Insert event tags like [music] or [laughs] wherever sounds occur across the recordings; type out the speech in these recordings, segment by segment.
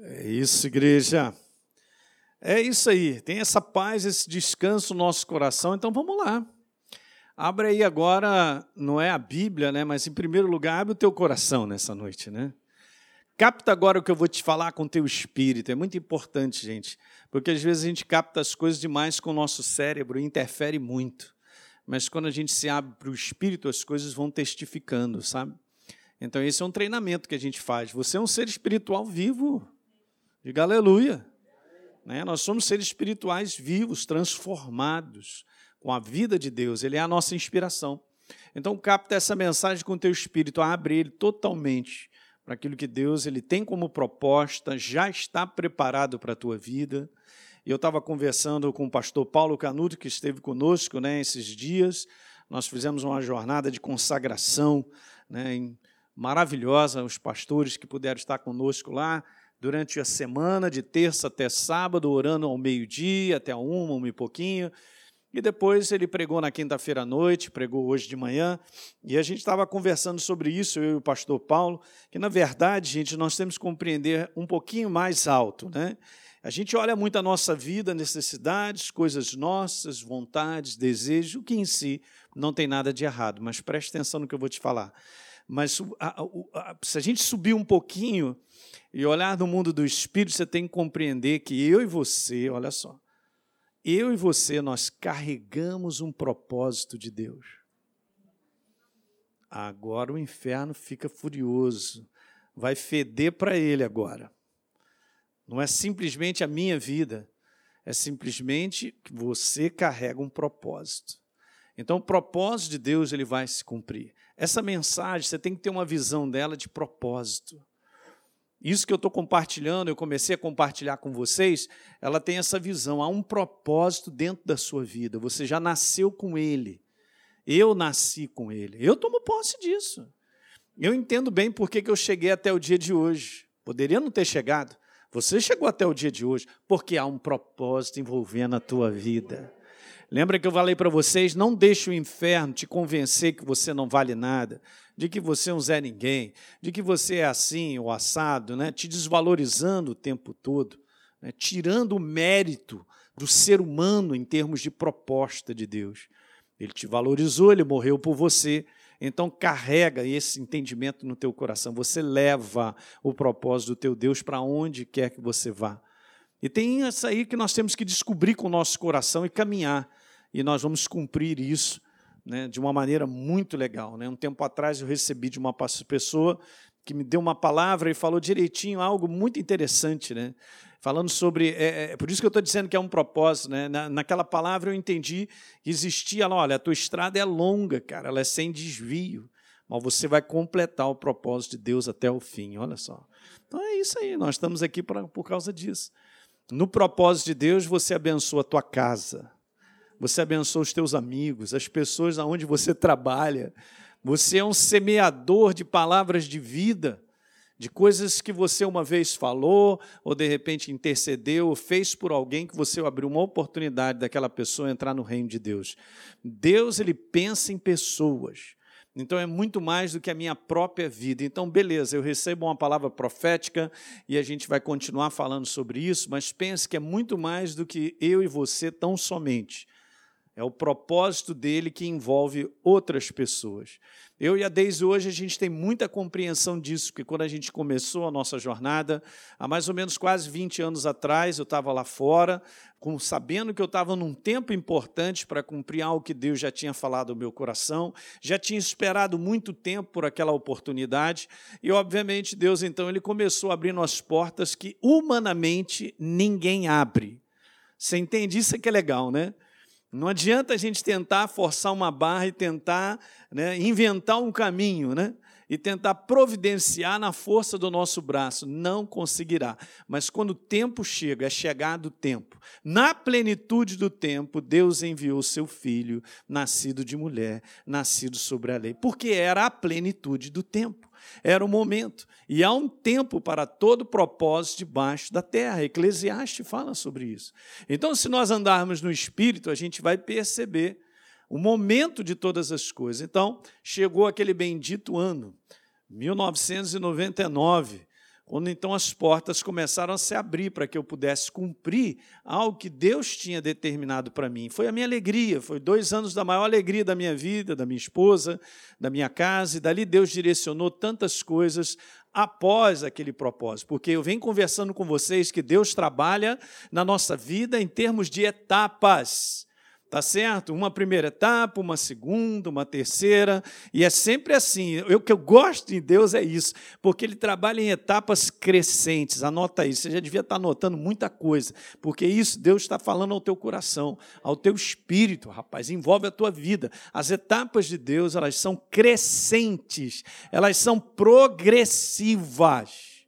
É isso, igreja. É isso aí. Tem essa paz, esse descanso no nosso coração. Então vamos lá. Abre aí agora, não é a Bíblia, né? Mas em primeiro lugar, abre o teu coração nessa noite, né? Capta agora o que eu vou te falar com o teu espírito. É muito importante, gente, porque às vezes a gente capta as coisas demais com o nosso cérebro e interfere muito. Mas quando a gente se abre para o espírito, as coisas vão testificando, sabe? Então esse é um treinamento que a gente faz. Você é um ser espiritual vivo. Diga aleluia. Né? Nós somos seres espirituais vivos, transformados com a vida de Deus. Ele é a nossa inspiração. Então capta essa mensagem com o teu espírito, abre ele totalmente para aquilo que Deus ele tem como proposta, já está preparado para a tua vida. Eu estava conversando com o pastor Paulo Canuto, que esteve conosco né, esses dias. Nós fizemos uma jornada de consagração né, maravilhosa, os pastores que puderam estar conosco lá durante a semana, de terça até sábado, orando ao meio-dia, até uma, uma e pouquinho. E depois ele pregou na quinta-feira à noite, pregou hoje de manhã, e a gente estava conversando sobre isso, eu e o pastor Paulo, que na verdade, gente, nós temos que compreender um pouquinho mais alto, né? A gente olha muito a nossa vida, necessidades, coisas nossas, vontades, desejos, o que em si não tem nada de errado, mas preste atenção no que eu vou te falar. Mas a, a, a, se a gente subir um pouquinho e olhar no mundo do espírito, você tem que compreender que eu e você, olha só, eu e você, nós carregamos um propósito de Deus. Agora o inferno fica furioso, vai feder para ele agora. Não é simplesmente a minha vida, é simplesmente que você carrega um propósito. Então, o propósito de Deus ele vai se cumprir. Essa mensagem, você tem que ter uma visão dela de propósito. Isso que eu estou compartilhando, eu comecei a compartilhar com vocês, ela tem essa visão. Há um propósito dentro da sua vida. Você já nasceu com ele. Eu nasci com ele. Eu tomo posse disso. Eu entendo bem por que eu cheguei até o dia de hoje. Poderia não ter chegado. Você chegou até o dia de hoje porque há um propósito envolvendo a tua vida. Lembra que eu falei para vocês? Não deixe o inferno te convencer que você não vale nada, de que você é um Zé Ninguém, de que você é assim ou assado, né? te desvalorizando o tempo todo, né? tirando o mérito do ser humano em termos de proposta de Deus. Ele te valorizou, ele morreu por você, então carrega esse entendimento no teu coração. Você leva o propósito do teu Deus para onde quer que você vá. E tem isso aí que nós temos que descobrir com o nosso coração e caminhar e nós vamos cumprir isso né, de uma maneira muito legal. Né? Um tempo atrás eu recebi de uma pessoa que me deu uma palavra e falou direitinho algo muito interessante, né? falando sobre. É, é, por isso que eu estou dizendo que é um propósito. Né? Na, naquela palavra eu entendi que existia lá: olha, a tua estrada é longa, cara, ela é sem desvio, mas você vai completar o propósito de Deus até o fim, olha só. Então é isso aí, nós estamos aqui pra, por causa disso. No propósito de Deus, você abençoa a tua casa, você abençoa os teus amigos, as pessoas aonde você trabalha. Você é um semeador de palavras de vida, de coisas que você uma vez falou, ou de repente intercedeu, ou fez por alguém que você abriu uma oportunidade daquela pessoa entrar no reino de Deus. Deus, ele pensa em pessoas. Então é muito mais do que a minha própria vida. Então, beleza, eu recebo uma palavra profética e a gente vai continuar falando sobre isso, mas pense que é muito mais do que eu e você tão somente. É o propósito dele que envolve outras pessoas. Eu e a Deise hoje a gente tem muita compreensão disso, porque quando a gente começou a nossa jornada, há mais ou menos quase 20 anos atrás, eu estava lá fora, com, sabendo que eu estava num tempo importante para cumprir algo que Deus já tinha falado ao meu coração, já tinha esperado muito tempo por aquela oportunidade, e obviamente Deus então ele começou abrindo as portas que humanamente ninguém abre. Você entende? Isso é que é legal, né? Não adianta a gente tentar forçar uma barra e tentar né, inventar um caminho, né? E tentar providenciar na força do nosso braço. Não conseguirá. Mas quando o tempo chega, é chegado o tempo. Na plenitude do tempo, Deus enviou seu filho, nascido de mulher, nascido sobre a lei. Porque era a plenitude do tempo. Era o momento. E há um tempo para todo propósito debaixo da terra. Eclesiastes fala sobre isso. Então, se nós andarmos no Espírito, a gente vai perceber o momento de todas as coisas. Então, chegou aquele bendito ano, 1999, Quando então as portas começaram a se abrir para que eu pudesse cumprir algo que Deus tinha determinado para mim. Foi a minha alegria, foi dois anos da maior alegria da minha vida, da minha esposa, da minha casa, e dali Deus direcionou tantas coisas após aquele propósito, porque eu venho conversando com vocês que Deus trabalha na nossa vida em termos de etapas. Tá certo? Uma primeira etapa, uma segunda, uma terceira, e é sempre assim. O que eu gosto de Deus é isso, porque Ele trabalha em etapas crescentes. Anota isso, você já devia estar anotando muita coisa, porque isso Deus está falando ao teu coração, ao teu espírito, rapaz, envolve a tua vida. As etapas de Deus, elas são crescentes, elas são progressivas,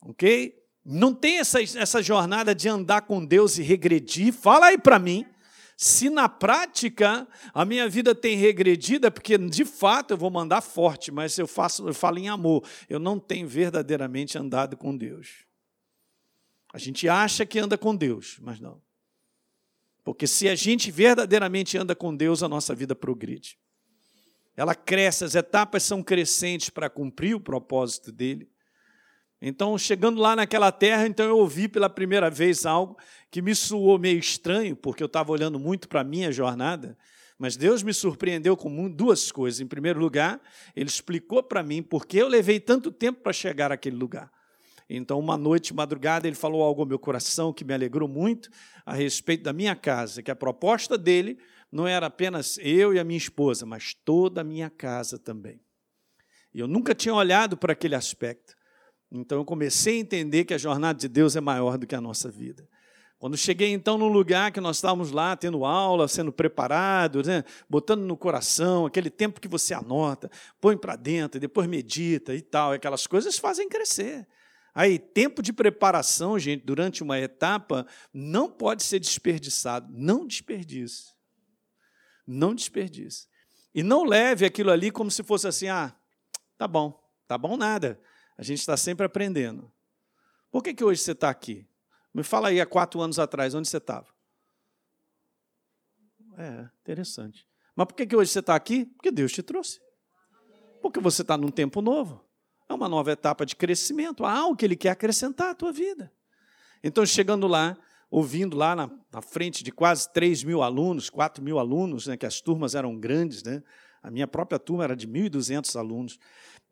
ok? Não tem essa, essa jornada de andar com Deus e regredir. Fala aí para mim. Se na prática a minha vida tem regredido, é porque de fato eu vou mandar forte, mas eu, faço, eu falo em amor. Eu não tenho verdadeiramente andado com Deus. A gente acha que anda com Deus, mas não. Porque se a gente verdadeiramente anda com Deus, a nossa vida progride. Ela cresce, as etapas são crescentes para cumprir o propósito dele. Então, chegando lá naquela terra, então eu ouvi pela primeira vez algo que me soou meio estranho, porque eu estava olhando muito para a minha jornada, mas Deus me surpreendeu com duas coisas. Em primeiro lugar, Ele explicou para mim por que eu levei tanto tempo para chegar àquele lugar. Então, uma noite, madrugada, ele falou algo ao meu coração que me alegrou muito a respeito da minha casa, que a proposta dele não era apenas eu e a minha esposa, mas toda a minha casa também. E eu nunca tinha olhado para aquele aspecto. Então eu comecei a entender que a jornada de Deus é maior do que a nossa vida. Quando cheguei então no lugar que nós estávamos lá, tendo aula, sendo preparados, né? botando no coração, aquele tempo que você anota, põe para dentro, depois medita e tal, aquelas coisas fazem crescer. Aí, tempo de preparação, gente, durante uma etapa, não pode ser desperdiçado. Não desperdice. Não desperdice. E não leve aquilo ali como se fosse assim, ah, tá bom, tá bom nada. A gente está sempre aprendendo. Por que, que hoje você está aqui? Me fala aí, há quatro anos atrás, onde você estava? É, interessante. Mas por que, que hoje você está aqui? Porque Deus te trouxe. Porque você está num tempo novo. É uma nova etapa de crescimento. Há algo que Ele quer acrescentar à tua vida. Então, chegando lá, ouvindo lá na, na frente de quase 3 mil alunos, 4 mil alunos, né, que as turmas eram grandes, né? A minha própria turma era de 1.200 alunos.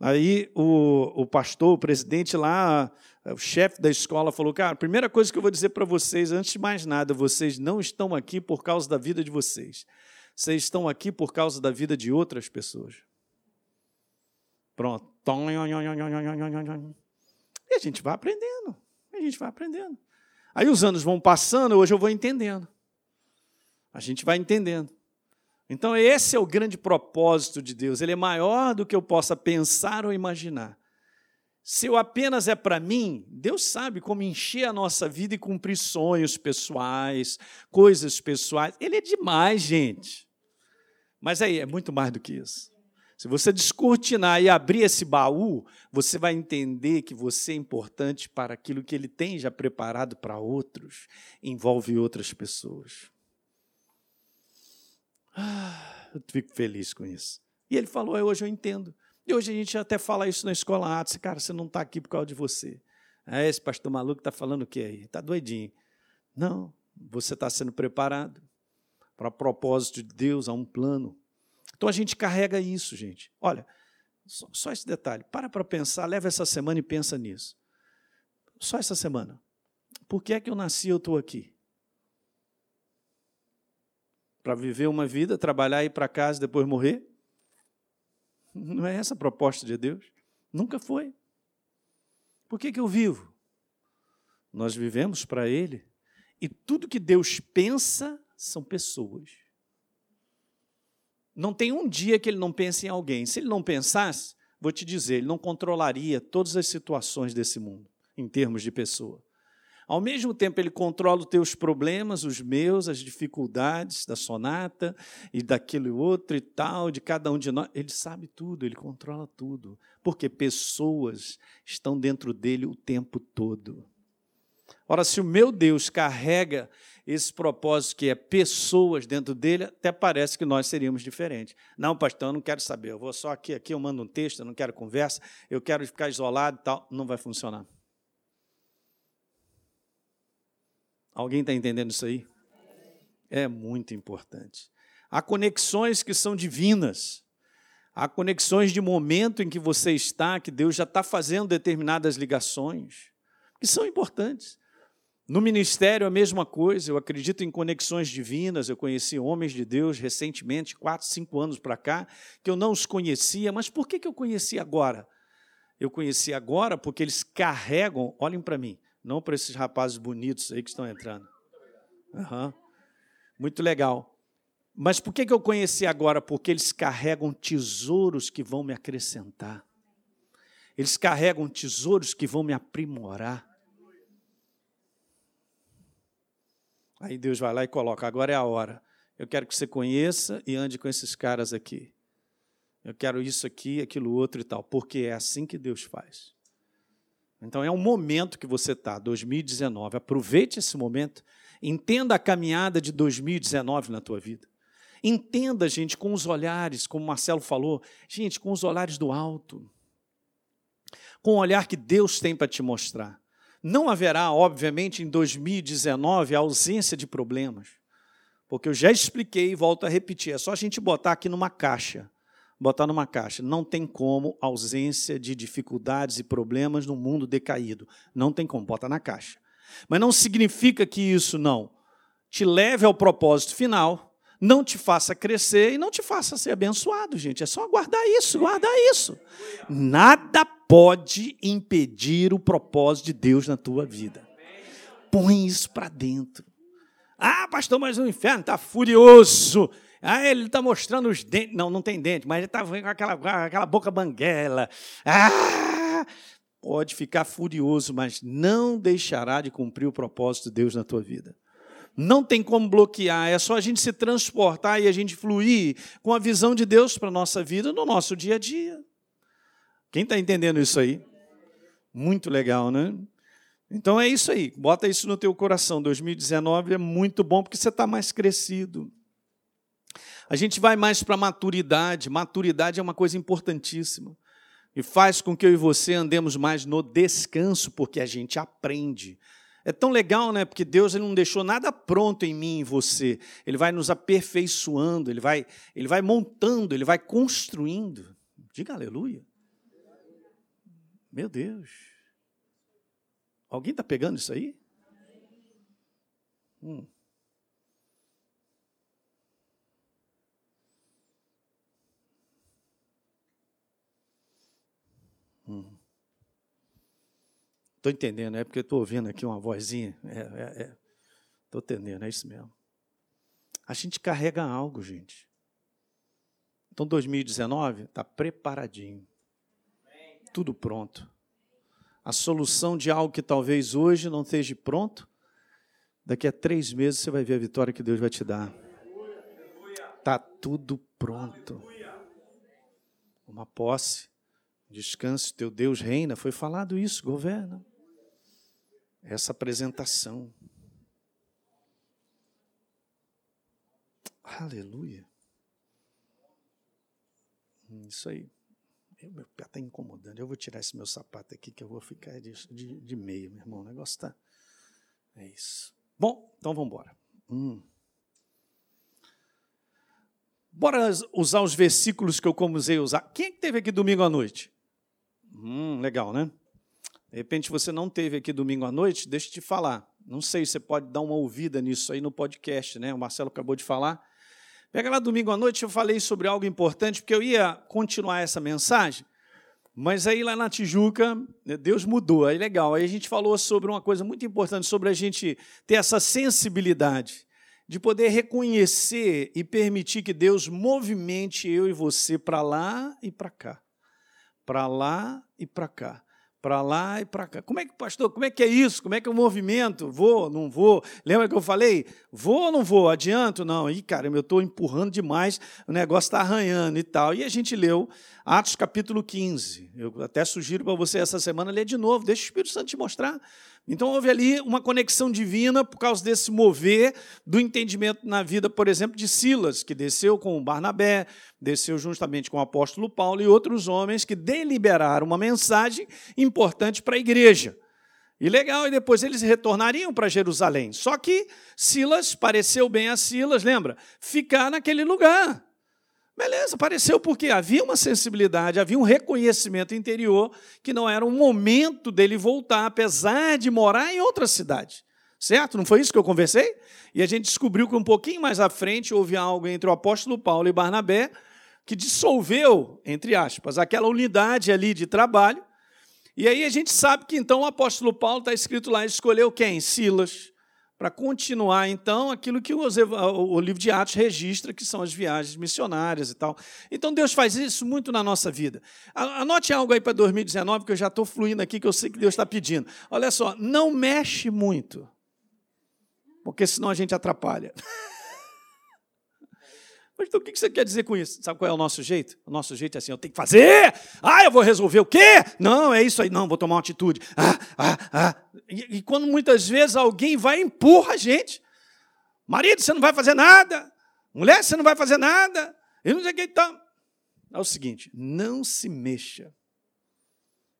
Aí o, o pastor, o presidente lá, o chefe da escola falou: Cara, a primeira coisa que eu vou dizer para vocês, antes de mais nada, vocês não estão aqui por causa da vida de vocês. Vocês estão aqui por causa da vida de outras pessoas. Pronto. E a gente vai aprendendo. A gente vai aprendendo. Aí os anos vão passando, hoje eu vou entendendo. A gente vai entendendo. Então, esse é o grande propósito de Deus. Ele é maior do que eu possa pensar ou imaginar. Se eu apenas é para mim, Deus sabe como encher a nossa vida e cumprir sonhos pessoais, coisas pessoais. Ele é demais, gente. Mas aí, é muito mais do que isso. Se você descortinar e abrir esse baú, você vai entender que você é importante para aquilo que ele tem já preparado para outros, envolve outras pessoas. Ah, eu fico feliz com isso. E ele falou, é, hoje eu entendo. E hoje a gente até fala isso na escola Atos, cara, você não está aqui por causa de você. É, esse pastor maluco está falando o que aí? Está doidinho. Não, você está sendo preparado para propósito de Deus, a um plano. Então a gente carrega isso, gente. Olha, só, só esse detalhe. Para para pensar, leva essa semana e pensa nisso. Só essa semana. Por que é que eu nasci e eu estou aqui? Para viver uma vida, trabalhar, ir para casa e depois morrer? Não é essa a proposta de Deus. Nunca foi. Por que, que eu vivo? Nós vivemos para Ele. E tudo que Deus pensa são pessoas. Não tem um dia que Ele não pense em alguém. Se Ele não pensasse, vou te dizer, Ele não controlaria todas as situações desse mundo, em termos de pessoa. Ao mesmo tempo, ele controla os teus problemas, os meus, as dificuldades da sonata e daquele outro e tal, de cada um de nós. Ele sabe tudo, ele controla tudo. Porque pessoas estão dentro dele o tempo todo. Ora, se o meu Deus carrega esse propósito que é pessoas dentro dele, até parece que nós seríamos diferentes. Não, pastor, eu não quero saber, eu vou só aqui, aqui eu mando um texto, eu não quero conversa, eu quero ficar isolado e tal. Não vai funcionar. Alguém está entendendo isso aí? É muito importante. Há conexões que são divinas. Há conexões de momento em que você está, que Deus já está fazendo determinadas ligações, que são importantes. No ministério, a mesma coisa, eu acredito em conexões divinas. Eu conheci homens de Deus recentemente, quatro, cinco anos para cá, que eu não os conhecia, mas por que, que eu conheci agora? Eu conheci agora porque eles carregam, olhem para mim, não para esses rapazes bonitos aí que estão entrando. Uhum. Muito legal. Mas por que, que eu conheci agora? Porque eles carregam tesouros que vão me acrescentar. Eles carregam tesouros que vão me aprimorar. Aí Deus vai lá e coloca: agora é a hora. Eu quero que você conheça e ande com esses caras aqui. Eu quero isso aqui, aquilo outro e tal, porque é assim que Deus faz. Então é um momento que você está, 2019. Aproveite esse momento, entenda a caminhada de 2019 na tua vida. Entenda, gente, com os olhares, como o Marcelo falou, gente, com os olhares do alto. Com o olhar que Deus tem para te mostrar. Não haverá, obviamente, em 2019 a ausência de problemas. Porque eu já expliquei e volto a repetir, é só a gente botar aqui numa caixa. Botar numa caixa. Não tem como ausência de dificuldades e problemas no mundo decaído. Não tem como, bota na caixa. Mas não significa que isso não te leve ao propósito final, não te faça crescer e não te faça ser abençoado, gente. É só guardar isso, guardar isso. Nada pode impedir o propósito de Deus na tua vida. Põe isso para dentro. Ah, pastor, mas o inferno está furioso. Ah, ele está mostrando os dentes. Não, não tem dente, mas ele está com aquela, aquela boca banguela. Ah, pode ficar furioso, mas não deixará de cumprir o propósito de Deus na tua vida. Não tem como bloquear, é só a gente se transportar e a gente fluir com a visão de Deus para a nossa vida no nosso dia a dia. Quem está entendendo isso aí? Muito legal, né? Então é isso aí, bota isso no teu coração. 2019 é muito bom porque você está mais crescido. A gente vai mais para a maturidade. Maturidade é uma coisa importantíssima. E faz com que eu e você andemos mais no descanso, porque a gente aprende. É tão legal, né? Porque Deus ele não deixou nada pronto em mim e em você. Ele vai nos aperfeiçoando, ele vai, ele vai montando, ele vai construindo. Diga aleluia. Meu Deus. Alguém está pegando isso aí? Hum. Estou entendendo, é porque estou ouvindo aqui uma vozinha. Estou é, é, é. entendendo, é isso mesmo. A gente carrega algo, gente. Então, 2019 está preparadinho. Tudo pronto. A solução de algo que talvez hoje não esteja pronto, daqui a três meses você vai ver a vitória que Deus vai te dar. Está tudo pronto. Uma posse, descanso, teu Deus reina. Foi falado isso, governa essa apresentação. Aleluia. Hum, isso aí. meu pé está incomodando. Eu vou tirar esse meu sapato aqui que eu vou ficar de, de, de meio, meu irmão. O negócio está. É isso. Bom, então vamos embora. Hum. Bora usar os versículos que eu comecei a usar. Quem é que teve aqui domingo à noite? Hum, legal, né? De repente você não teve aqui domingo à noite, deixa eu te falar. Não sei, você pode dar uma ouvida nisso aí no podcast, né? O Marcelo acabou de falar. Pega lá domingo à noite, eu falei sobre algo importante, porque eu ia continuar essa mensagem, mas aí lá na Tijuca, né, Deus mudou, aí legal. Aí a gente falou sobre uma coisa muito importante, sobre a gente ter essa sensibilidade de poder reconhecer e permitir que Deus movimente eu e você para lá e para cá. Para lá e para cá para lá e para cá. Como é que, pastor, como é que é isso? Como é que é o movimento? Vou, não vou? Lembra que eu falei? Vou ou não vou? Adianto? Não. Ih, cara, eu estou empurrando demais, o negócio está arranhando e tal. E a gente leu Atos capítulo 15. Eu até sugiro para você essa semana ler de novo, deixa o Espírito Santo te mostrar. Então houve ali uma conexão divina por causa desse mover do entendimento na vida, por exemplo, de Silas, que desceu com o Barnabé, desceu justamente com o apóstolo Paulo e outros homens que deliberaram uma mensagem importante para a igreja. E legal, e depois eles retornariam para Jerusalém. Só que Silas, pareceu bem a Silas, lembra? Ficar naquele lugar. Beleza, pareceu porque havia uma sensibilidade, havia um reconhecimento interior que não era um momento dele voltar, apesar de morar em outra cidade. Certo? Não foi isso que eu conversei? E a gente descobriu que um pouquinho mais à frente houve algo entre o apóstolo Paulo e Barnabé que dissolveu, entre aspas, aquela unidade ali de trabalho e aí a gente sabe que então o apóstolo Paulo está escrito lá, escolheu quem? Silas, para continuar então aquilo que o livro de Atos registra, que são as viagens missionárias e tal. Então Deus faz isso muito na nossa vida. Anote algo aí para 2019, que eu já estou fluindo aqui, que eu sei que Deus está pedindo. Olha só, não mexe muito, porque senão a gente atrapalha. [laughs] Mas então o que você quer dizer com isso? Sabe qual é o nosso jeito? O nosso jeito é assim: eu tenho que fazer. Ah, eu vou resolver o quê? Não, é isso aí. Não, vou tomar uma atitude. Ah, ah, ah. E, e quando muitas vezes alguém vai e empurra a gente. Marido, você não vai fazer nada. Mulher, você não vai fazer nada. Eu não sei o que então. É o seguinte: não se mexa.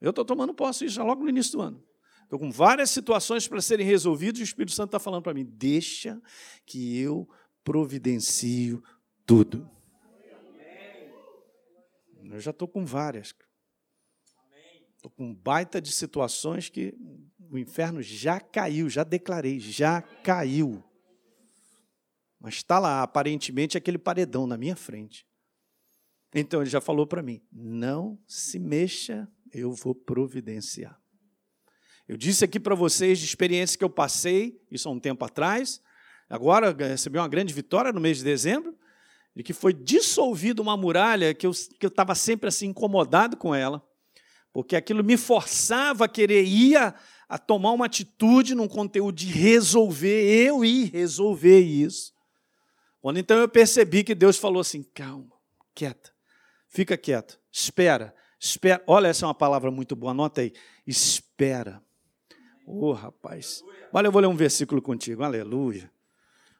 Eu estou tomando posse já logo no início do ano. Estou com várias situações para serem resolvidas e o Espírito Santo está falando para mim: deixa que eu providencio tudo. Eu já estou com várias. Estou com baita de situações que o inferno já caiu, já declarei, já caiu. Mas está lá, aparentemente, aquele paredão na minha frente. Então ele já falou para mim: não se mexa, eu vou providenciar. Eu disse aqui para vocês de experiência que eu passei, isso há um tempo atrás. Agora recebi uma grande vitória no mês de dezembro de que foi dissolvida uma muralha que eu estava sempre assim incomodado com ela, porque aquilo me forçava a querer ir a, a tomar uma atitude num conteúdo de resolver, eu ir resolver isso. Quando então eu percebi que Deus falou assim: calma, quieta, fica quieto, espera, espera. Olha, essa é uma palavra muito boa, anota aí. Espera. Ô oh, rapaz. Olha, eu vou ler um versículo contigo, aleluia.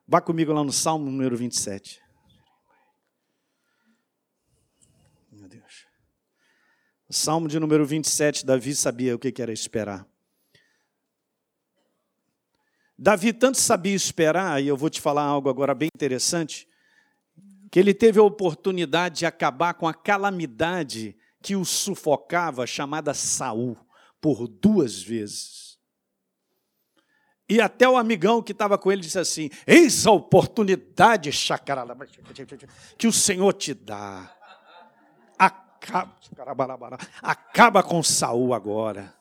Vá comigo lá no Salmo número 27. Salmo de número 27, Davi sabia o que era esperar. Davi tanto sabia esperar, e eu vou te falar algo agora bem interessante, que ele teve a oportunidade de acabar com a calamidade que o sufocava, chamada Saul, por duas vezes. E até o amigão que estava com ele disse assim: Eis a oportunidade, chacarada, que o Senhor te dá acaba, acaba com Saul agora.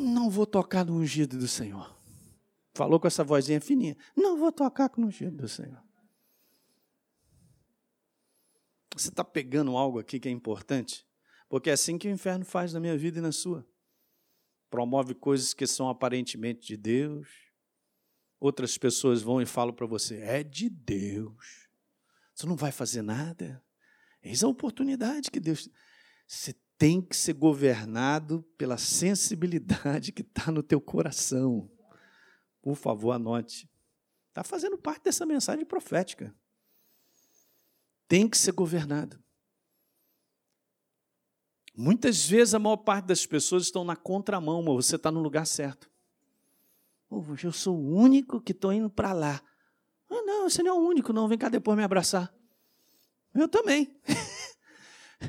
Não vou tocar no ungido do Senhor. Falou com essa vozinha fininha. Não vou tocar no ungido do Senhor. Você está pegando algo aqui que é importante? Porque é assim que o inferno faz na minha vida e na sua. Promove coisas que são aparentemente de Deus, outras pessoas vão e falam para você: é de Deus. Você não vai fazer nada. Eis a oportunidade que Deus. Você tem que ser governado pela sensibilidade que está no teu coração. Por favor, anote. Está fazendo parte dessa mensagem profética. Tem que ser governado. Muitas vezes a maior parte das pessoas estão na contramão, mas você está no lugar certo. Oh, eu sou o único que estou indo para lá. Ah, não, você não é o único, não. Vem cá depois me abraçar. Eu também. [laughs]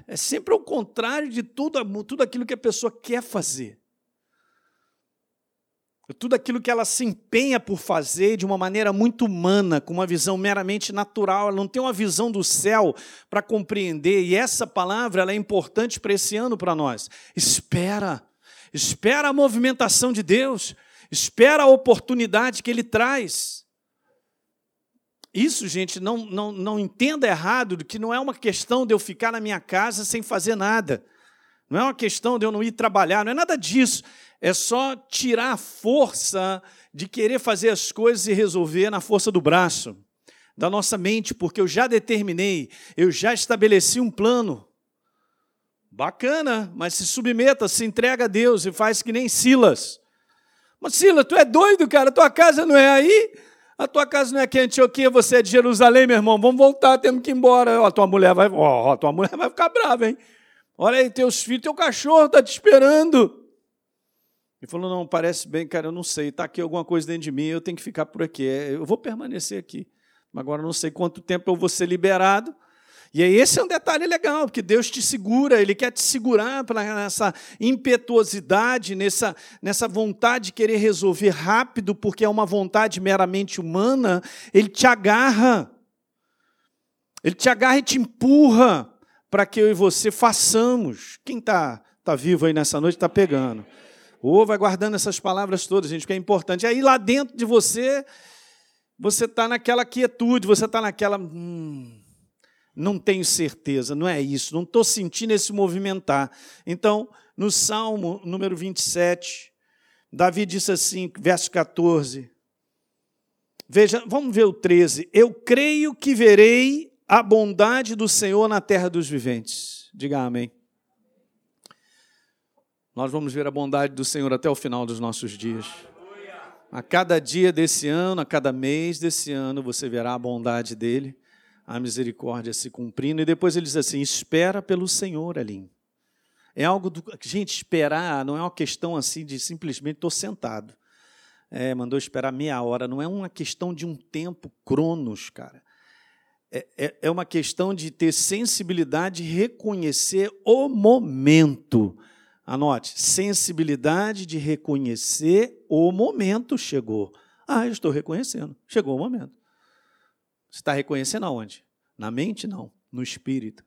É sempre o contrário de tudo, tudo aquilo que a pessoa quer fazer. Tudo aquilo que ela se empenha por fazer de uma maneira muito humana, com uma visão meramente natural, ela não tem uma visão do céu para compreender. E essa palavra ela é importante para esse ano para nós. Espera, espera a movimentação de Deus. Espera a oportunidade que ele traz. Isso, gente, não, não, não entenda errado, que não é uma questão de eu ficar na minha casa sem fazer nada. Não é uma questão de eu não ir trabalhar, não é nada disso. É só tirar a força de querer fazer as coisas e resolver na força do braço. da nossa mente, porque eu já determinei, eu já estabeleci um plano. Bacana, mas se submeta, se entrega a Deus e faz que nem Silas. Mas Silas, tu é doido, cara? Tua casa não é aí? A tua casa não é aqui em Antioquia, você é de Jerusalém, meu irmão. Vamos voltar, temos que ir embora. Ó, tua mulher vai, ó, tua mulher [laughs] vai ficar brava, hein? Olha aí, teus filhos, teu cachorro está te esperando. Ele falou: Não, parece bem, cara, eu não sei, está aqui alguma coisa dentro de mim, eu tenho que ficar por aqui. É, eu vou permanecer aqui. Agora não sei quanto tempo eu vou ser liberado. E esse é um detalhe legal, porque Deus te segura, Ele quer te segurar para essa impetuosidade, nessa, nessa vontade de querer resolver rápido, porque é uma vontade meramente humana, Ele te agarra. Ele te agarra e te empurra para que eu e você façamos. Quem está tá vivo aí nessa noite está pegando. Ou vai guardando essas palavras todas, gente, que é importante. Aí lá dentro de você, você está naquela quietude, você está naquela. Hum, não tenho certeza, não é isso, não estou sentindo esse movimentar. Então, no Salmo número 27, Davi disse assim, verso 14. Veja, vamos ver o 13. Eu creio que verei a bondade do Senhor na terra dos viventes. Diga amém. Nós vamos ver a bondade do Senhor até o final dos nossos dias. A cada dia desse ano, a cada mês desse ano, você verá a bondade dele a misericórdia se cumprindo. E depois ele diz assim: espera pelo Senhor, Alim. É algo do. Gente, esperar não é uma questão assim de simplesmente estou sentado. É, mandou esperar meia hora. Não é uma questão de um tempo, cronos, cara. É, é, é uma questão de ter sensibilidade e reconhecer o momento. Anote, sensibilidade de reconhecer o momento chegou. Ah, eu estou reconhecendo, chegou o momento. Você está reconhecendo aonde? Na mente? Não. No espírito.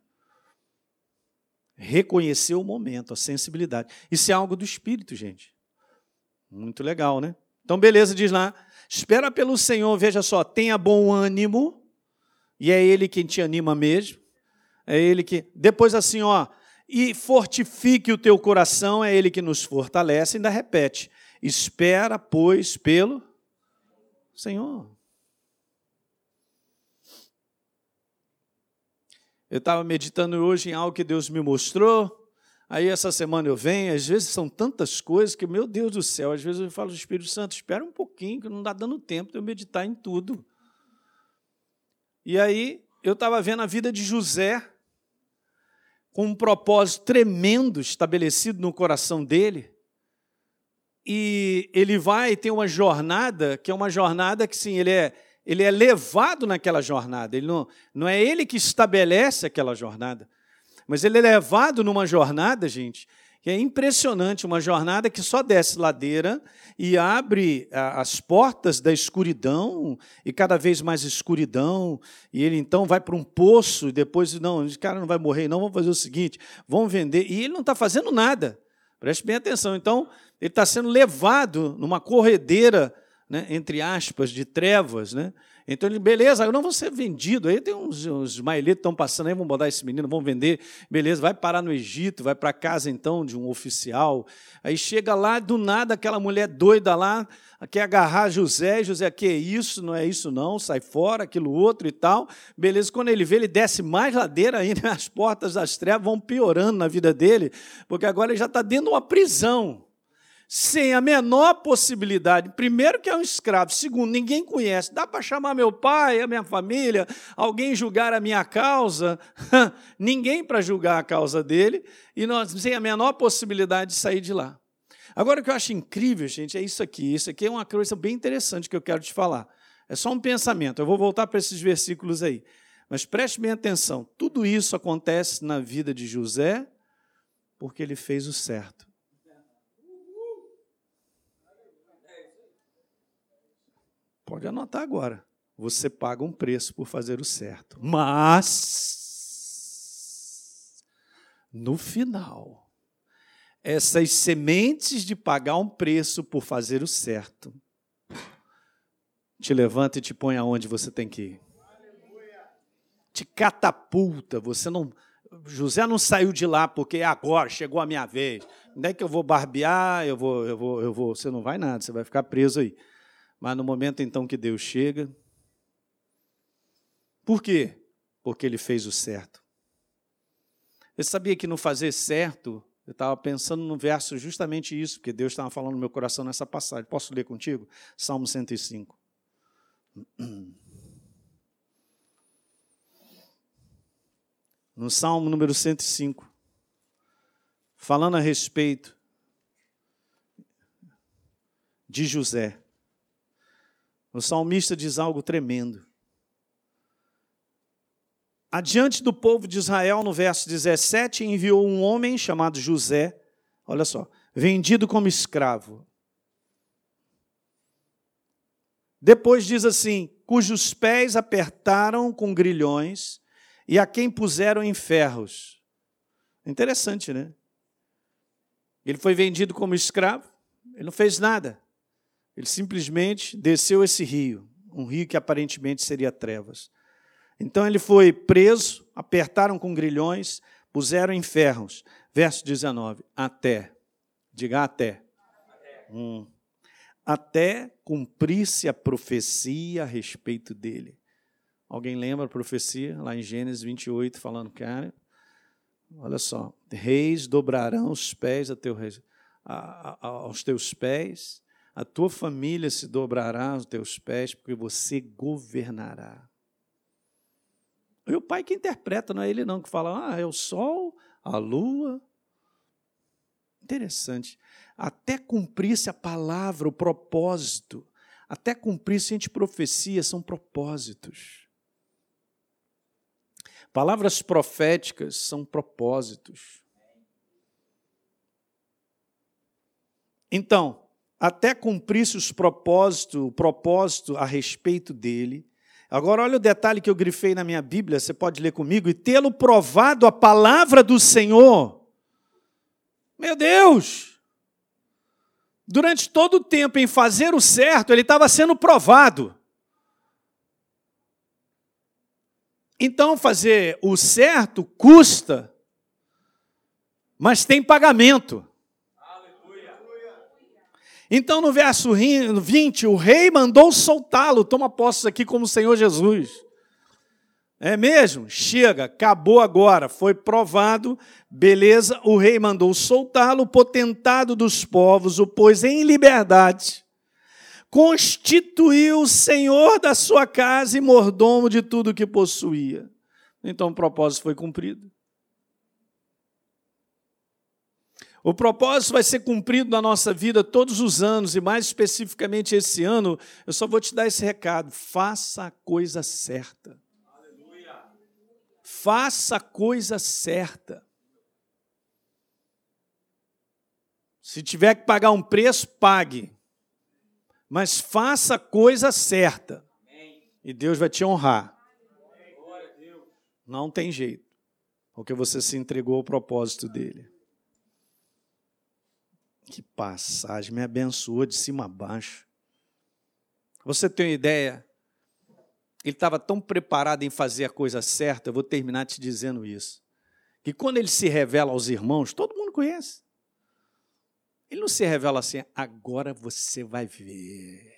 Reconhecer o momento, a sensibilidade. Isso é algo do espírito, gente. Muito legal, né? Então, beleza, diz lá. Espera pelo Senhor, veja só, tenha bom ânimo, e é Ele quem te anima mesmo. É Ele que. Depois, assim, ó, e fortifique o teu coração, é Ele que nos fortalece. Ainda repete: espera, pois, pelo Senhor. Eu estava meditando hoje em algo que Deus me mostrou. Aí essa semana eu venho, às vezes são tantas coisas que, meu Deus do céu, às vezes eu falo, Espírito Santo, espera um pouquinho, que não está dando tempo de eu meditar em tudo. E aí eu estava vendo a vida de José, com um propósito tremendo estabelecido no coração dele. E ele vai ter uma jornada, que é uma jornada que, sim, ele é ele é levado naquela jornada. Ele não, não é ele que estabelece aquela jornada, mas ele é levado numa jornada, gente, que é impressionante, uma jornada que só desce ladeira e abre as portas da escuridão e cada vez mais escuridão. E ele então vai para um poço e depois, não, esse cara não vai morrer, não, vamos fazer o seguinte, vamos vender. E ele não está fazendo nada. Preste bem atenção. Então, ele está sendo levado numa corredeira né, entre aspas, de trevas. Né? Então ele, beleza, eu não vou ser vendido. Aí tem uns, uns que estão passando aí, vão botar esse menino, vão vender. Beleza, vai parar no Egito, vai para casa então de um oficial. Aí chega lá, do nada, aquela mulher doida lá, quer agarrar José. José, que é isso? Não é isso não, sai fora, aquilo outro e tal. Beleza, quando ele vê, ele desce mais ladeira ainda, [laughs] as portas das trevas vão piorando na vida dele, porque agora ele já está dentro de uma prisão sem a menor possibilidade. Primeiro, que é um escravo. Segundo, ninguém conhece. Dá para chamar meu pai, a minha família, alguém julgar a minha causa? [laughs] ninguém para julgar a causa dele. E nós, sem a menor possibilidade de sair de lá. Agora, o que eu acho incrível, gente, é isso aqui. Isso aqui é uma coisa bem interessante que eu quero te falar. É só um pensamento. Eu vou voltar para esses versículos aí. Mas preste bem atenção. Tudo isso acontece na vida de José porque ele fez o certo. Pode anotar agora. Você paga um preço por fazer o certo. Mas, no final, essas sementes de pagar um preço por fazer o certo te levanta e te põe aonde você tem que ir. Te catapulta. Você não. José não saiu de lá porque agora chegou a minha vez. Não é que eu vou barbear, eu vou, eu vou, eu vou. Você não vai nada, você vai ficar preso aí. Mas no momento então que Deus chega, Por quê? Porque ele fez o certo. Eu sabia que no fazer certo, eu estava pensando no verso justamente isso, porque Deus estava falando no meu coração nessa passagem. Posso ler contigo? Salmo 105. [clears throat] No Salmo número 105, falando a respeito de José. O salmista diz algo tremendo. Adiante do povo de Israel, no verso 17, enviou um homem chamado José, olha só, vendido como escravo. Depois diz assim: cujos pés apertaram com grilhões e a quem puseram em ferros. Interessante, né? Ele foi vendido como escravo, ele não fez nada. Ele simplesmente desceu esse rio, um rio que aparentemente seria trevas. Então ele foi preso, apertaram com grilhões, puseram em ferros. Verso 19: Até, diga até. Até, hum, até cumprir-se a profecia a respeito dele. Alguém lembra a profecia lá em Gênesis 28, falando, cara, olha só, reis dobrarão os pés a teu, a, a, aos teus pés, a tua família se dobrará aos teus pés, porque você governará. E o pai que interpreta, não é ele não, que fala, ah, é o sol, a lua. Interessante. Até cumprir-se a palavra, o propósito, até cumprir-se a gente profecia, são propósitos. Palavras proféticas são propósitos. Então, até cumprir-se os propósitos, o propósito a respeito dele. Agora, olha o detalhe que eu grifei na minha Bíblia, você pode ler comigo, e tê-lo provado a palavra do Senhor. Meu Deus! Durante todo o tempo em fazer o certo, ele estava sendo provado. Então, fazer o certo custa, mas tem pagamento. Então, no verso 20, o rei mandou soltá-lo. Toma posse aqui como Senhor Jesus. É mesmo? Chega, acabou agora, foi provado, beleza. O rei mandou soltá-lo, o potentado dos povos o pôs em liberdade constituiu senhor da sua casa e mordomo de tudo que possuía. Então o propósito foi cumprido. O propósito vai ser cumprido na nossa vida todos os anos, e mais especificamente esse ano, eu só vou te dar esse recado: faça a coisa certa. Aleluia. Faça a coisa certa. Se tiver que pagar um preço, pague mas faça a coisa certa. E Deus vai te honrar. Não tem jeito, porque você se entregou ao propósito dele. Que passagem, me abençoou de cima a baixo. Você tem uma ideia? Ele estava tão preparado em fazer a coisa certa, eu vou terminar te dizendo isso. Que quando ele se revela aos irmãos, todo mundo conhece. Ele não se revela assim, agora você vai ver.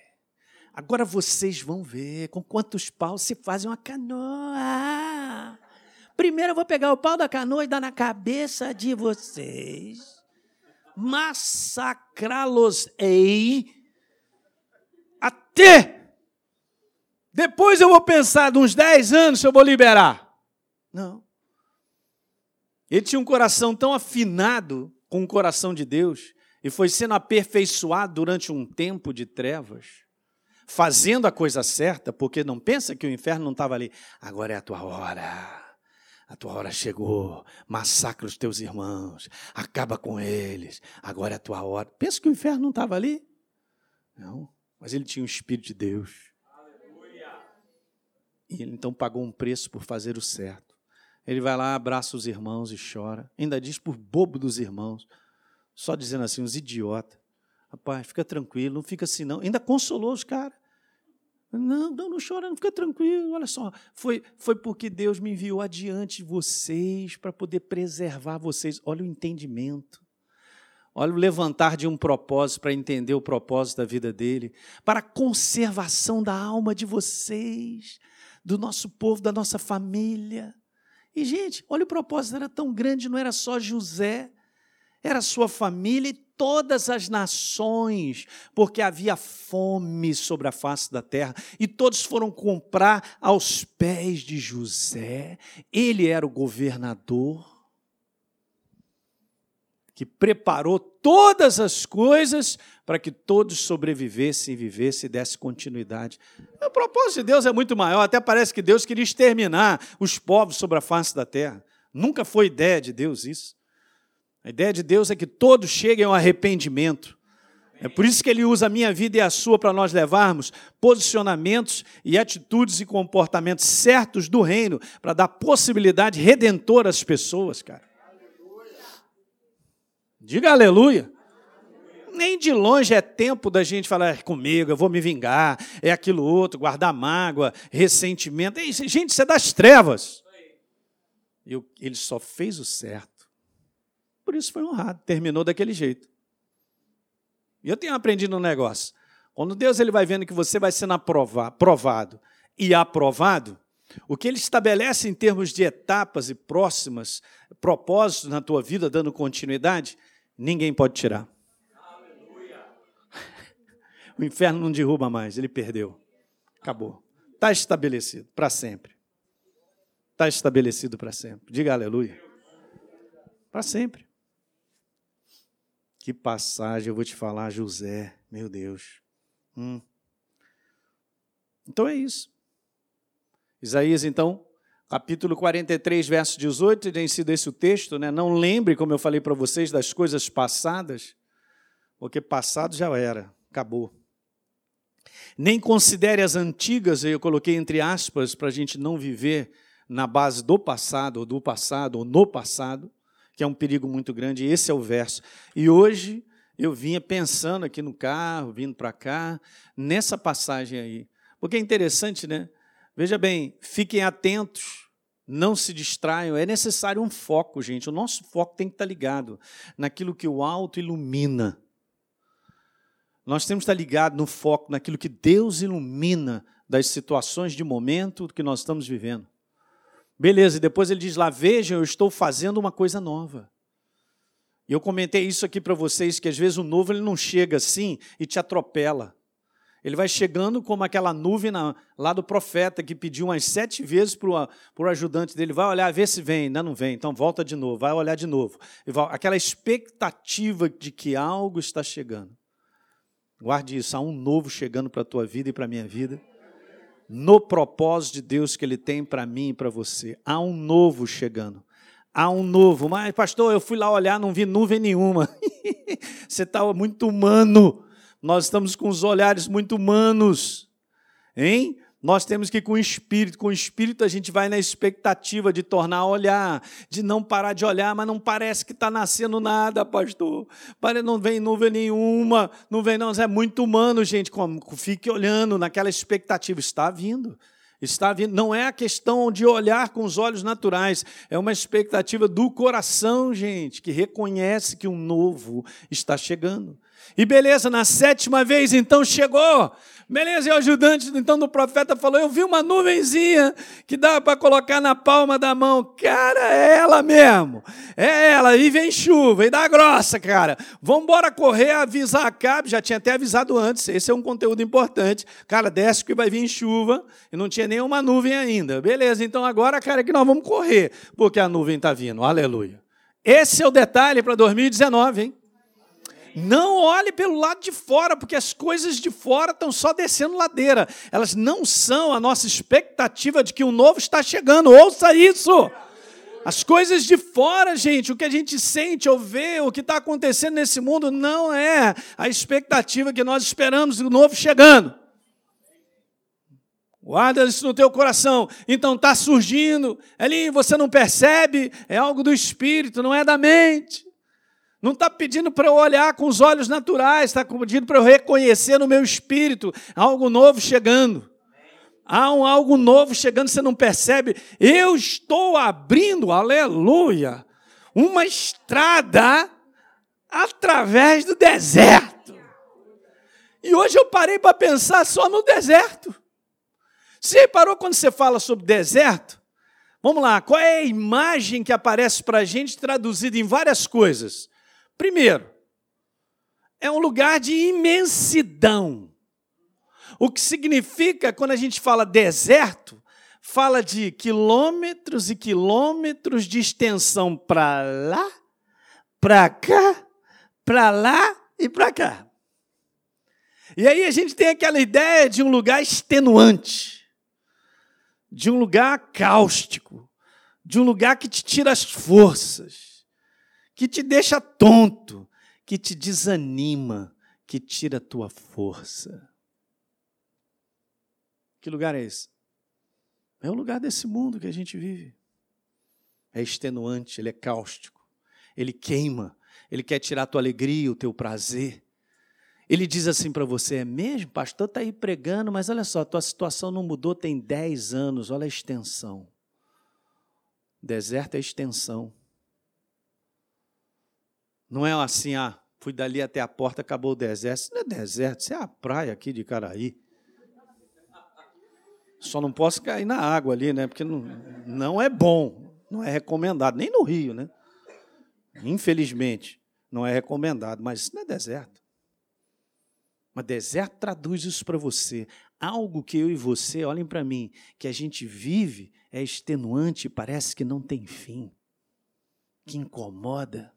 Agora vocês vão ver com quantos paus se faz uma canoa. Primeiro eu vou pegar o pau da canoa e dar na cabeça de vocês. Massacrá-los-ei até. Depois eu vou pensar de uns 10 anos se eu vou liberar. Não. Ele tinha um coração tão afinado com o coração de Deus e foi sendo aperfeiçoado durante um tempo de trevas, fazendo a coisa certa, porque não pensa que o inferno não estava ali. Agora é a tua hora. A tua hora chegou. Massacra os teus irmãos. Acaba com eles. Agora é a tua hora. Pensa que o inferno não estava ali? Não. Mas ele tinha o Espírito de Deus. Aleluia. E ele então pagou um preço por fazer o certo. Ele vai lá, abraça os irmãos e chora. Ainda diz por bobo dos irmãos só dizendo assim, uns idiotas. Rapaz, fica tranquilo, não fica assim não. Ainda consolou os caras. Não, não, não chora, não fica tranquilo. Olha só, foi, foi porque Deus me enviou adiante de vocês para poder preservar vocês. Olha o entendimento. Olha o levantar de um propósito para entender o propósito da vida dele, para a conservação da alma de vocês do nosso povo, da nossa família. E, gente, olha o propósito, era tão grande, não era só José, era sua família e todas as nações, porque havia fome sobre a face da terra, e todos foram comprar aos pés de José. Ele era o governador que preparou todas as coisas para que todos sobrevivessem vivessem e desse continuidade. O propósito de Deus é muito maior, até parece que Deus queria exterminar os povos sobre a face da terra. Nunca foi ideia de Deus isso. A ideia de Deus é que todos cheguem ao arrependimento. É por isso que ele usa a minha vida e a sua para nós levarmos posicionamentos e atitudes e comportamentos certos do reino para dar possibilidade redentora às pessoas, cara. Diga aleluia. Nem de longe é tempo da gente falar é comigo, eu vou me vingar, é aquilo outro, guardar mágoa, ressentimento. Gente, isso é das trevas. E ele só fez o certo. Por isso foi honrado, terminou daquele jeito. E eu tenho aprendido um negócio. Quando Deus ele vai vendo que você vai sendo aprovado e aprovado, o que ele estabelece em termos de etapas e próximas propósitos na tua vida, dando continuidade, ninguém pode tirar. [laughs] O inferno não derruba mais, ele perdeu. Acabou. Está estabelecido para sempre. Está estabelecido para sempre. Diga aleluia. Para sempre. Que passagem eu vou te falar, José. Meu Deus. Hum. Então é isso. Isaías, então, capítulo 43, verso 18, tem sido esse o texto, né? Não lembre, como eu falei para vocês, das coisas passadas, porque passado já era, acabou. Nem considere as antigas, eu coloquei entre aspas, para a gente não viver na base do passado, ou do passado, ou no passado, que é um perigo muito grande, esse é o verso. E hoje eu vinha pensando aqui no carro, vindo para cá, nessa passagem aí. Porque é interessante, né? Veja bem, fiquem atentos, não se distraiam. É necessário um foco, gente. O nosso foco tem que estar ligado naquilo que o alto ilumina. Nós temos que estar ligado no foco naquilo que Deus ilumina das situações de momento que nós estamos vivendo. Beleza, e depois ele diz lá: Vejam, eu estou fazendo uma coisa nova. E eu comentei isso aqui para vocês, que às vezes o novo ele não chega assim e te atropela. Ele vai chegando como aquela nuvem na, lá do profeta que pediu umas sete vezes para o ajudante dele: vai olhar, ver se vem. Ainda não vem, então volta de novo, vai olhar de novo. Aquela expectativa de que algo está chegando. Guarde isso, há um novo chegando para a tua vida e para a minha vida. No propósito de Deus que Ele tem para mim e para você. Há um novo chegando. Há um novo. Mas, pastor, eu fui lá olhar, não vi nuvem nenhuma. [laughs] você está muito humano. Nós estamos com os olhares muito humanos. Hein? Nós temos que ir com o espírito, com o espírito a gente vai na expectativa de tornar a olhar, de não parar de olhar, mas não parece que está nascendo nada, pastor. Não vem nuvem nenhuma, não vem não, é muito humano, gente. Fique olhando naquela expectativa, está vindo. Está vindo, não é a questão de olhar com os olhos naturais, é uma expectativa do coração, gente, que reconhece que um novo está chegando. E beleza, na sétima vez então chegou. Beleza, e o ajudante então do profeta falou: Eu vi uma nuvenzinha que dá para colocar na palma da mão. Cara, é ela mesmo. É ela. E vem chuva, e dá grossa, cara. Vamos correr, avisar a Cabe. Já tinha até avisado antes. Esse é um conteúdo importante. Cara, desce que vai vir chuva. E não tinha nenhuma nuvem ainda. Beleza, então agora, cara, é que nós vamos correr, porque a nuvem está vindo. Aleluia. Esse é o detalhe para 2019, hein? Não olhe pelo lado de fora, porque as coisas de fora estão só descendo ladeira. Elas não são a nossa expectativa de que o novo está chegando. Ouça isso! As coisas de fora, gente, o que a gente sente ou vê, o que está acontecendo nesse mundo, não é a expectativa que nós esperamos do novo chegando. Guarda isso no teu coração. Então está surgindo, ali você não percebe, é algo do espírito, não é da mente. Não está pedindo para eu olhar com os olhos naturais, está pedindo para eu reconhecer no meu espírito algo novo chegando. Há um algo novo chegando, você não percebe? Eu estou abrindo, aleluia, uma estrada através do deserto. E hoje eu parei para pensar só no deserto. Você reparou quando você fala sobre deserto? Vamos lá, qual é a imagem que aparece para a gente traduzida em várias coisas? Primeiro, é um lugar de imensidão. O que significa, quando a gente fala deserto, fala de quilômetros e quilômetros de extensão para lá, para cá, para lá e para cá. E aí a gente tem aquela ideia de um lugar extenuante, de um lugar cáustico, de um lugar que te tira as forças, que te deixa tonto, que te desanima, que tira a tua força. Que lugar é esse? É o lugar desse mundo que a gente vive. É extenuante, ele é cáustico, ele queima, ele quer tirar a tua alegria, o teu prazer. Ele diz assim para você: é mesmo? Pastor está aí pregando, mas olha só, tua situação não mudou tem 10 anos, olha a extensão. Deserto é extensão. Não é assim, ah, fui dali até a porta, acabou o deserto. Isso não é deserto, isso é a praia aqui de Caraí. Só não posso cair na água ali, né? Porque não, não é bom, não é recomendado, nem no Rio, né? Infelizmente, não é recomendado, mas isso não é deserto. Mas deserto traduz isso para você. Algo que eu e você, olhem para mim, que a gente vive é extenuante, parece que não tem fim, que incomoda.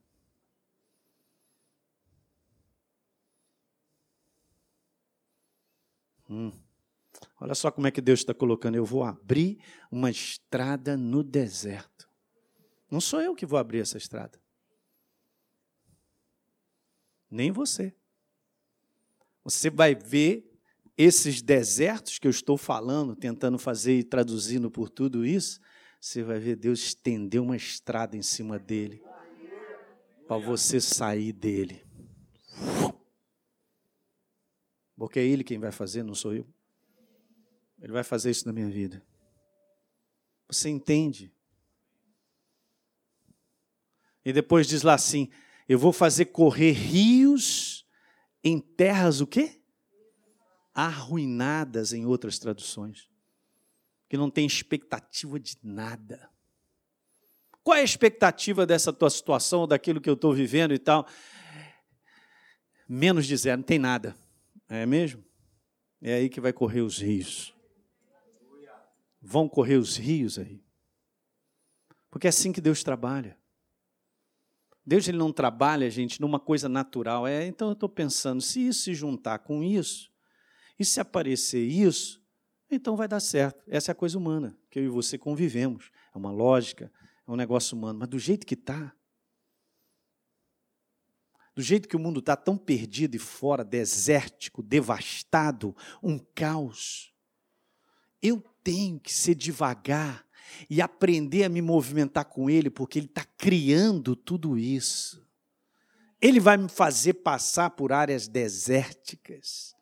Hum. Olha só como é que Deus está colocando. Eu vou abrir uma estrada no deserto. Não sou eu que vou abrir essa estrada. Nem você. Você vai ver esses desertos que eu estou falando, tentando fazer e traduzindo por tudo isso. Você vai ver Deus estender uma estrada em cima dele. Para você sair dele. Porque é Ele quem vai fazer, não sou eu. Ele vai fazer isso na minha vida. Você entende? E depois diz lá assim: Eu vou fazer correr rios em terras o quê? Arruinadas em outras traduções. Que não tem expectativa de nada. Qual é a expectativa dessa tua situação, daquilo que eu estou vivendo e tal? Menos de zero, não tem nada. É mesmo? É aí que vai correr os rios. Vão correr os rios aí. Porque é assim que Deus trabalha. Deus ele não trabalha, gente, numa coisa natural. É, então eu estou pensando, se isso se juntar com isso, e se aparecer isso, então vai dar certo. Essa é a coisa humana, que eu e você convivemos. É uma lógica, é um negócio humano. Mas do jeito que está, do jeito que o mundo está tão perdido e fora, desértico, devastado, um caos. Eu tenho que ser devagar e aprender a me movimentar com Ele, porque Ele está criando tudo isso. Ele vai me fazer passar por áreas desérticas,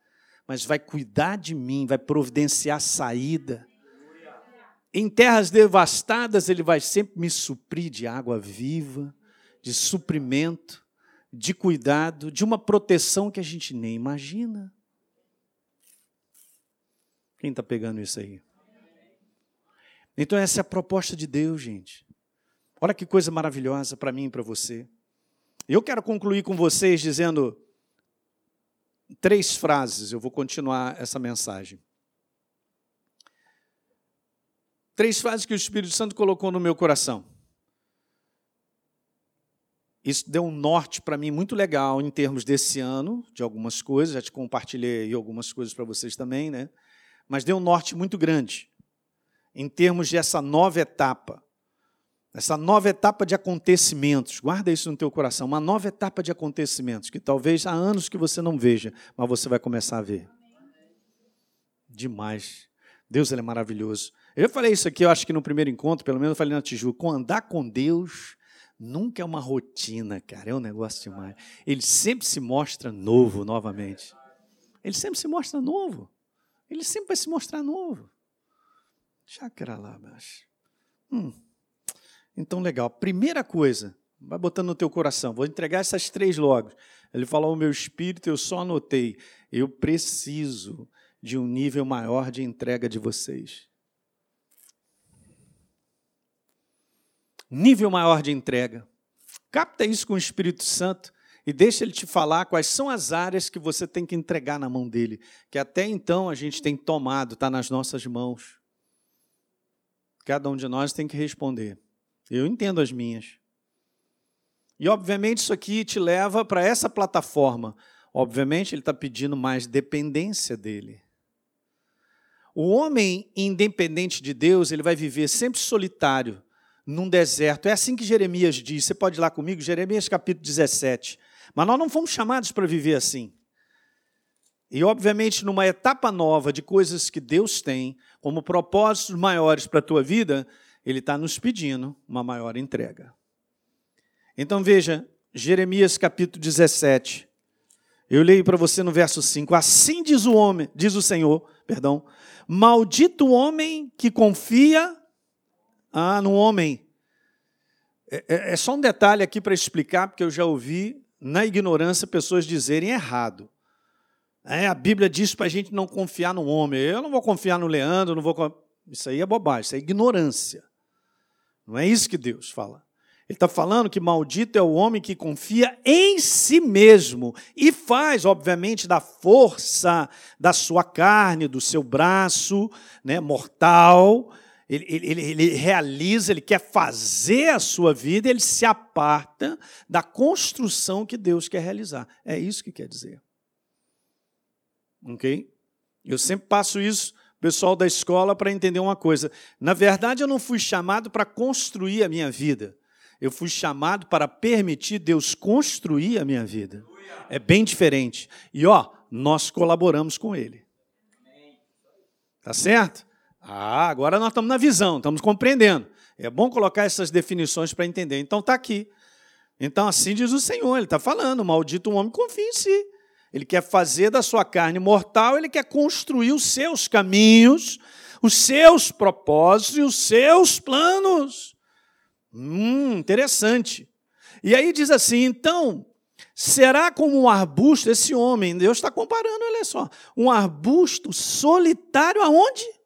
mas vai cuidar de mim, vai providenciar saída. Em terras devastadas, Ele vai sempre me suprir de água viva, de suprimento de cuidado, de uma proteção que a gente nem imagina. Quem está pegando isso aí? Então, essa é a proposta de Deus, gente. Olha que coisa maravilhosa para mim e para você. Eu quero concluir com vocês dizendo três frases, eu vou continuar essa mensagem. Três frases que o Espírito Santo colocou no meu coração. Isso deu um norte para mim muito legal em termos desse ano, de algumas coisas, já te compartilhei algumas coisas para vocês também, né? Mas deu um norte muito grande em termos dessa nova etapa. Essa nova etapa de acontecimentos, guarda isso no teu coração, uma nova etapa de acontecimentos, que talvez há anos que você não veja, mas você vai começar a ver. Demais. Deus ele é maravilhoso. Eu falei isso aqui, eu acho que no primeiro encontro, pelo menos eu falei na Tijuca, andar com Deus Nunca é uma rotina, cara, é um negócio demais. Ele sempre se mostra novo novamente. Ele sempre se mostra novo. Ele sempre vai se mostrar novo. Chácara lá, baixo. Hum. Então, legal. Primeira coisa, vai botando no teu coração. Vou entregar essas três logo. Ele falou: o meu espírito, eu só anotei. Eu preciso de um nível maior de entrega de vocês. Nível maior de entrega. Capta isso com o Espírito Santo e deixa ele te falar quais são as áreas que você tem que entregar na mão dele, que até então a gente tem tomado, está nas nossas mãos. Cada um de nós tem que responder. Eu entendo as minhas. E, obviamente, isso aqui te leva para essa plataforma. Obviamente, ele está pedindo mais dependência dele. O homem independente de Deus, ele vai viver sempre solitário, num deserto. É assim que Jeremias diz. Você pode ir lá comigo, Jeremias capítulo 17. Mas nós não fomos chamados para viver assim. E, obviamente, numa etapa nova de coisas que Deus tem, como propósitos maiores para a tua vida, Ele está nos pedindo uma maior entrega. Então, veja, Jeremias capítulo 17. Eu leio para você no verso 5. Assim diz o homem, diz o Senhor, perdão, maldito o homem que confia ah, no homem. É, é, é só um detalhe aqui para explicar, porque eu já ouvi na ignorância pessoas dizerem errado. É, a Bíblia diz para a gente não confiar no homem. Eu não vou confiar no Leandro, não vou. Isso aí é bobagem, isso é ignorância. Não é isso que Deus fala. Ele está falando que maldito é o homem que confia em si mesmo e faz, obviamente, da força da sua carne, do seu braço né, mortal, ele, ele, ele, realiza, ele quer fazer a sua vida, ele se aparta da construção que Deus quer realizar. É isso que quer dizer. Ok? Eu sempre passo isso, pessoal da escola, para entender uma coisa. Na verdade, eu não fui chamado para construir a minha vida. Eu fui chamado para permitir Deus construir a minha vida. É bem diferente. E ó, nós colaboramos com Ele. Tá certo? Ah, agora nós estamos na visão, estamos compreendendo. É bom colocar essas definições para entender. Então está aqui. Então assim diz o Senhor, ele está falando: maldito um homem confia em si. Ele quer fazer da sua carne mortal, ele quer construir os seus caminhos, os seus propósitos e os seus planos. Hum, interessante. E aí diz assim: então, será como um arbusto, esse homem, Deus está comparando, olha só, um arbusto solitário aonde?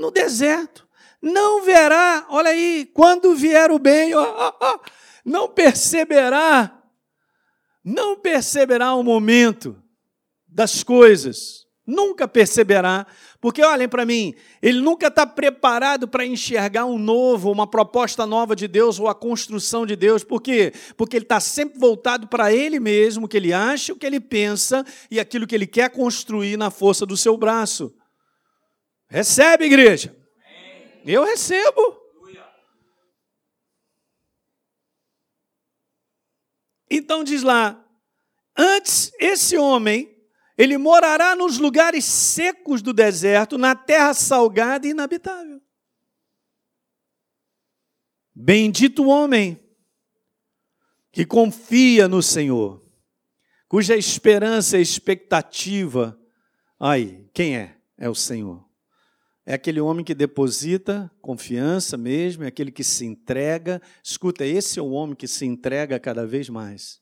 No deserto. Não verá, olha aí, quando vier o bem, ó, ó, não perceberá, não perceberá o momento das coisas, nunca perceberá, porque olhem para mim, ele nunca está preparado para enxergar um novo, uma proposta nova de Deus ou a construção de Deus, por quê? Porque ele está sempre voltado para ele mesmo, o que ele acha, o que ele pensa e aquilo que ele quer construir na força do seu braço. Recebe, igreja. Eu recebo. Então diz lá: antes esse homem, ele morará nos lugares secos do deserto, na terra salgada e inabitável. Bendito o homem que confia no Senhor, cuja esperança e expectativa, aí, quem é? É o Senhor. É aquele homem que deposita confiança mesmo, é aquele que se entrega. Escuta, esse é o homem que se entrega cada vez mais.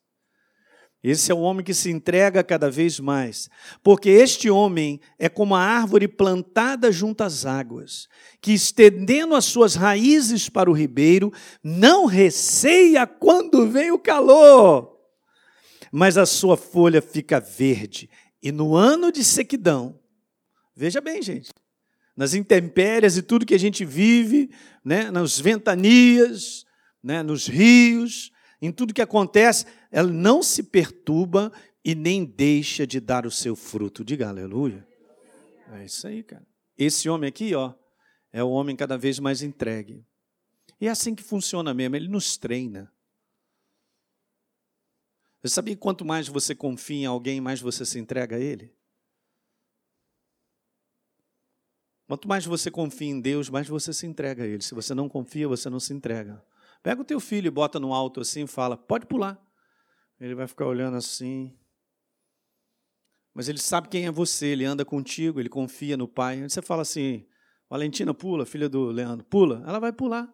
Esse é o homem que se entrega cada vez mais. Porque este homem é como a árvore plantada junto às águas, que estendendo as suas raízes para o ribeiro, não receia quando vem o calor, mas a sua folha fica verde. E no ano de sequidão, veja bem, gente, nas intempéries e tudo que a gente vive, né, nas ventanias, né, nos rios, em tudo que acontece, ela não se perturba e nem deixa de dar o seu fruto. Diga aleluia. É isso aí, cara. Esse homem aqui, ó, é o homem cada vez mais entregue. E é assim que funciona mesmo, ele nos treina. Você sabia que quanto mais você confia em alguém, mais você se entrega a ele? Quanto mais você confia em Deus, mais você se entrega a Ele. Se você não confia, você não se entrega. Pega o teu filho e bota no alto assim e fala, pode pular. Ele vai ficar olhando assim. Mas ele sabe quem é você, ele anda contigo, ele confia no pai. Você fala assim, Valentina, pula, filha do Leandro, pula. Ela vai pular,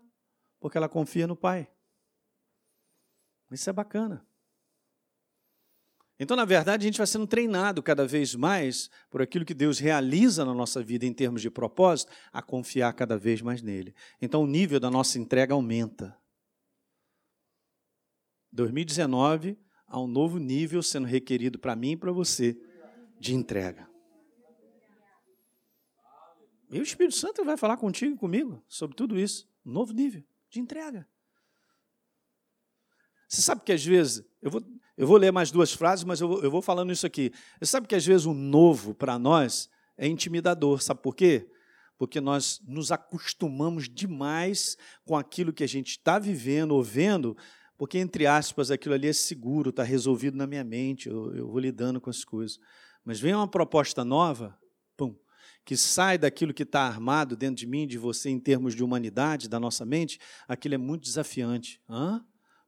porque ela confia no pai. Isso é bacana. Então, na verdade, a gente vai sendo treinado cada vez mais por aquilo que Deus realiza na nossa vida em termos de propósito, a confiar cada vez mais nele. Então, o nível da nossa entrega aumenta. 2019, há um novo nível sendo requerido para mim e para você de entrega. E o Espírito Santo vai falar contigo e comigo sobre tudo isso. Um novo nível de entrega. Você sabe que às vezes, eu vou, eu vou ler mais duas frases, mas eu vou, eu vou falando isso aqui. Você sabe que às vezes o novo para nós é intimidador. Sabe por quê? Porque nós nos acostumamos demais com aquilo que a gente está vivendo ou vendo, porque, entre aspas, aquilo ali é seguro, está resolvido na minha mente, eu, eu vou lidando com as coisas. Mas vem uma proposta nova, pum, que sai daquilo que está armado dentro de mim, de você, em termos de humanidade, da nossa mente, aquilo é muito desafiante. Hã?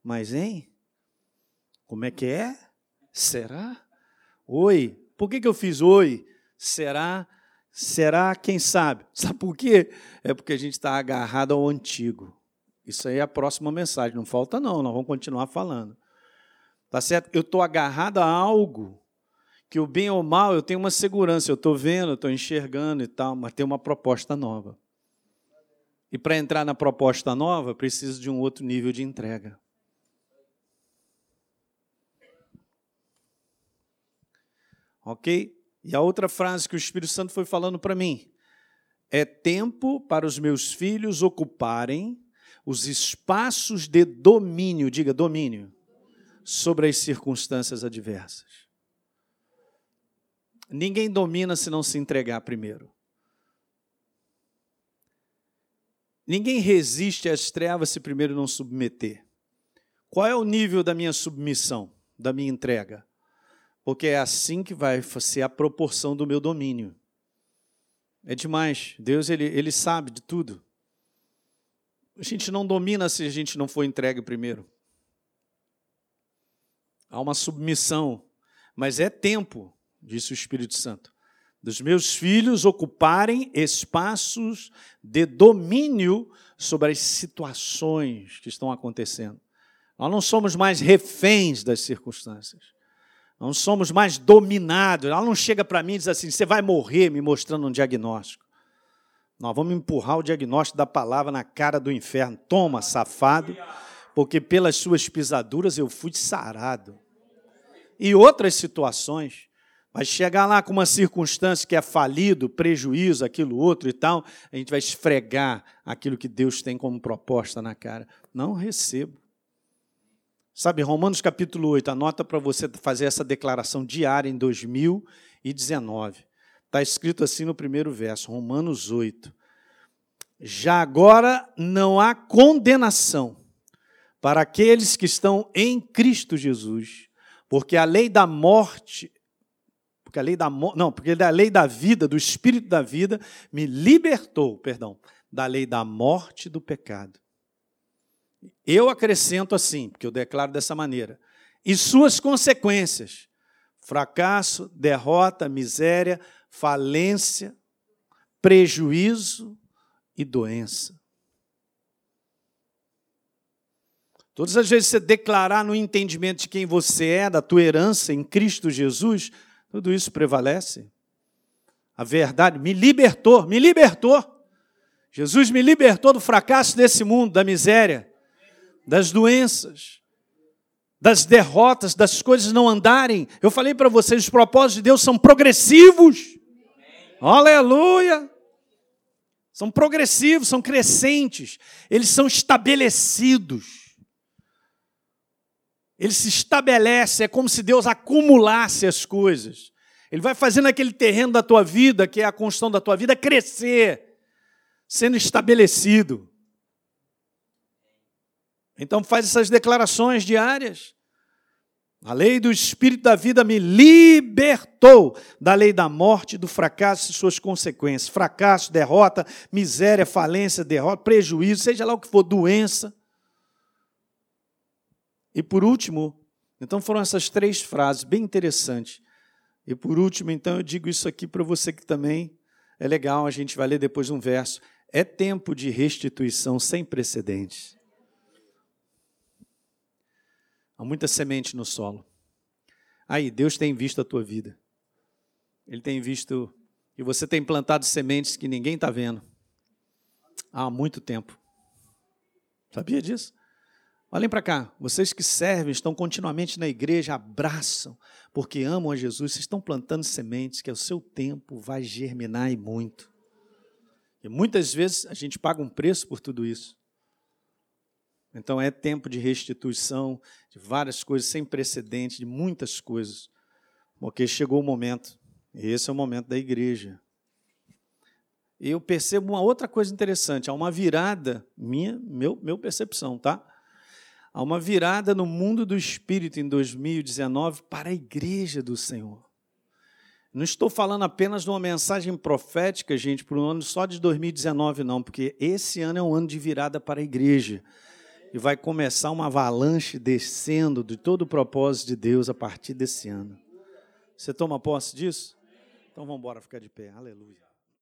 Mas, hein? Como é que é? Será? Oi. Por que, que eu fiz oi? Será? Será? Quem sabe? [laughs] Sabe por quê? É porque a gente está agarrado ao antigo. Isso aí é a próxima mensagem. Não falta, não. Nós vamos continuar falando. Tá certo? Eu estou agarrado a algo que o bem ou mal eu tenho uma segurança. Eu estou vendo, estou enxergando e tal, mas tem uma proposta nova. E para entrar na proposta nova, preciso de um outro nível de entrega. Ok? E a outra frase que o Espírito Santo foi falando para mim: é tempo para os meus filhos ocuparem os espaços de domínio, diga domínio, sobre as circunstâncias adversas. Ninguém domina se não se entregar primeiro. Ninguém resiste às trevas se primeiro não submeter. Qual é o nível da minha submissão, da minha entrega? Porque é assim que vai ser a proporção do meu domínio. É demais. Deus ele, ele sabe de tudo. A gente não domina se a gente não for entregue primeiro. Há uma submissão, mas é tempo, disse o Espírito Santo, dos meus filhos ocuparem espaços de domínio sobre as situações que estão acontecendo. Nós não somos mais reféns das circunstâncias. Não somos mais dominados. Ela não chega para mim e diz assim: você vai morrer, me mostrando um diagnóstico. Nós vamos empurrar o diagnóstico da palavra na cara do inferno. Toma, safado, porque pelas suas pisaduras eu fui sarado. E outras situações. Mas chegar lá com uma circunstância que é falido, prejuízo, aquilo outro e tal, a gente vai esfregar aquilo que Deus tem como proposta na cara. Não recebo. Sabe, Romanos capítulo 8, anota para você fazer essa declaração diária em 2019. Está escrito assim no primeiro verso, Romanos 8. Já agora não há condenação para aqueles que estão em Cristo Jesus, porque a lei da morte, porque a lei da não, porque a lei da vida, do espírito da vida me libertou, perdão, da lei da morte do pecado. Eu acrescento assim, porque eu declaro dessa maneira. E suas consequências: fracasso, derrota, miséria, falência, prejuízo e doença. Todas as vezes que você declarar no entendimento de quem você é, da tua herança em Cristo Jesus, tudo isso prevalece. A verdade me libertou, me libertou. Jesus me libertou do fracasso desse mundo, da miséria, das doenças, das derrotas, das coisas não andarem. Eu falei para vocês, os propósitos de Deus são progressivos. Aleluia! São progressivos, são crescentes, eles são estabelecidos. Ele se estabelece, é como se Deus acumulasse as coisas. Ele vai fazendo aquele terreno da tua vida, que é a construção da tua vida, crescer, sendo estabelecido. Então faz essas declarações diárias. A lei do Espírito da vida me libertou da lei da morte, do fracasso e suas consequências. Fracasso, derrota, miséria, falência, derrota, prejuízo, seja lá o que for, doença. E por último, então foram essas três frases bem interessantes. E por último, então, eu digo isso aqui para você que também é legal, a gente vai ler depois um verso. É tempo de restituição sem precedentes. Há muita semente no solo. Aí, Deus tem visto a tua vida. Ele tem visto e você tem plantado sementes que ninguém está vendo há muito tempo. Sabia disso? Olhem para cá, vocês que servem, estão continuamente na igreja, abraçam, porque amam a Jesus, vocês estão plantando sementes que o seu tempo vai germinar e muito. E muitas vezes a gente paga um preço por tudo isso. Então é tempo de restituição de várias coisas sem precedente, de muitas coisas, porque chegou o momento. E esse é o momento da igreja. E eu percebo uma outra coisa interessante, há uma virada minha, meu, meu percepção, tá? Há uma virada no mundo do espírito em 2019 para a igreja do Senhor. Não estou falando apenas de uma mensagem profética, gente, para o ano só de 2019, não, porque esse ano é um ano de virada para a igreja. E vai começar uma avalanche descendo de todo o propósito de Deus a partir desse ano. Você toma posse disso? Então vamos embora ficar de pé. Aleluia.